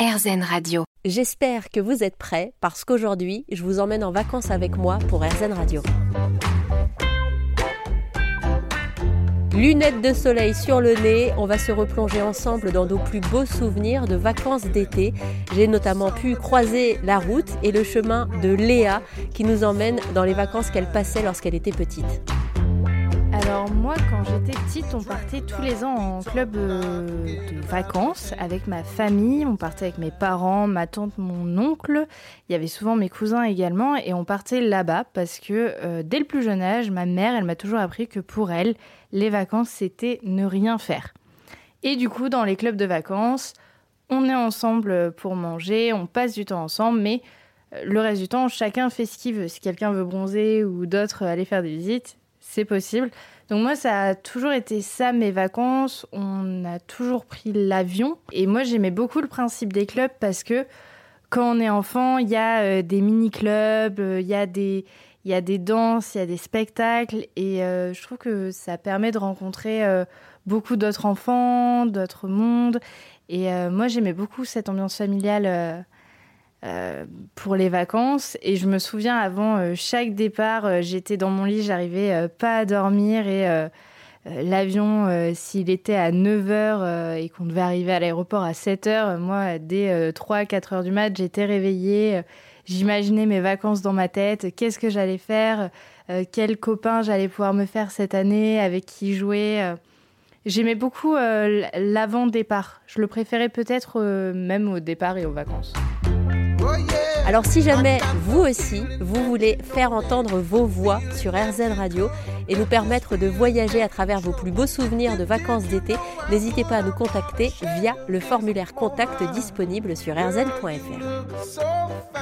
RZN Radio. J'espère que vous êtes prêts parce qu'aujourd'hui, je vous emmène en vacances avec moi pour RZN Radio. Lunettes de soleil sur le nez, on va se replonger ensemble dans nos plus beaux souvenirs de vacances d'été. J'ai notamment pu croiser la route et le chemin de Léa qui nous emmène dans les vacances qu'elle passait lorsqu'elle était petite. Moi, quand j'étais petite, on partait tous les ans en club euh, de vacances avec ma famille. On partait avec mes parents, ma tante, mon oncle. Il y avait souvent mes cousins également. Et on partait là-bas parce que euh, dès le plus jeune âge, ma mère, elle m'a toujours appris que pour elle, les vacances, c'était ne rien faire. Et du coup, dans les clubs de vacances, on est ensemble pour manger, on passe du temps ensemble, mais euh, le reste du temps, chacun fait ce qu'il veut. Si quelqu'un veut bronzer ou d'autres aller faire des visites, c'est possible. Donc moi, ça a toujours été ça, mes vacances. On a toujours pris l'avion. Et moi, j'aimais beaucoup le principe des clubs parce que quand on est enfant, il y a euh, des mini-clubs, euh, il y a des... Y a des danses, il y a des spectacles et euh, je trouve que ça permet de rencontrer beaucoup d'autres enfants, d'autres mondes. Et moi, j'aimais beaucoup cette ambiance familiale euh, pour les vacances. Et je me souviens, avant euh, chaque départ, euh, j'étais dans mon lit, j'arrivais pas à dormir et l'avion, s'il était à 9h et qu'on devait arriver à l'aéroport à 7h, moi, dès 3-4 heures du mat, j'étais réveillée. J'imaginais mes vacances dans ma tête, qu'est-ce que j'allais faire, quels copains j'allais pouvoir me faire cette année, avec qui jouer? J'aimais beaucoup l'avant-départ. Je le préférais peut-être même au départ et aux vacances. Alors si jamais vous aussi, vous voulez faire entendre vos voix sur RZN Radio et nous permettre de voyager à travers vos plus beaux souvenirs de vacances d'été, n'hésitez pas à nous contacter via le formulaire contact disponible sur rzn.fr.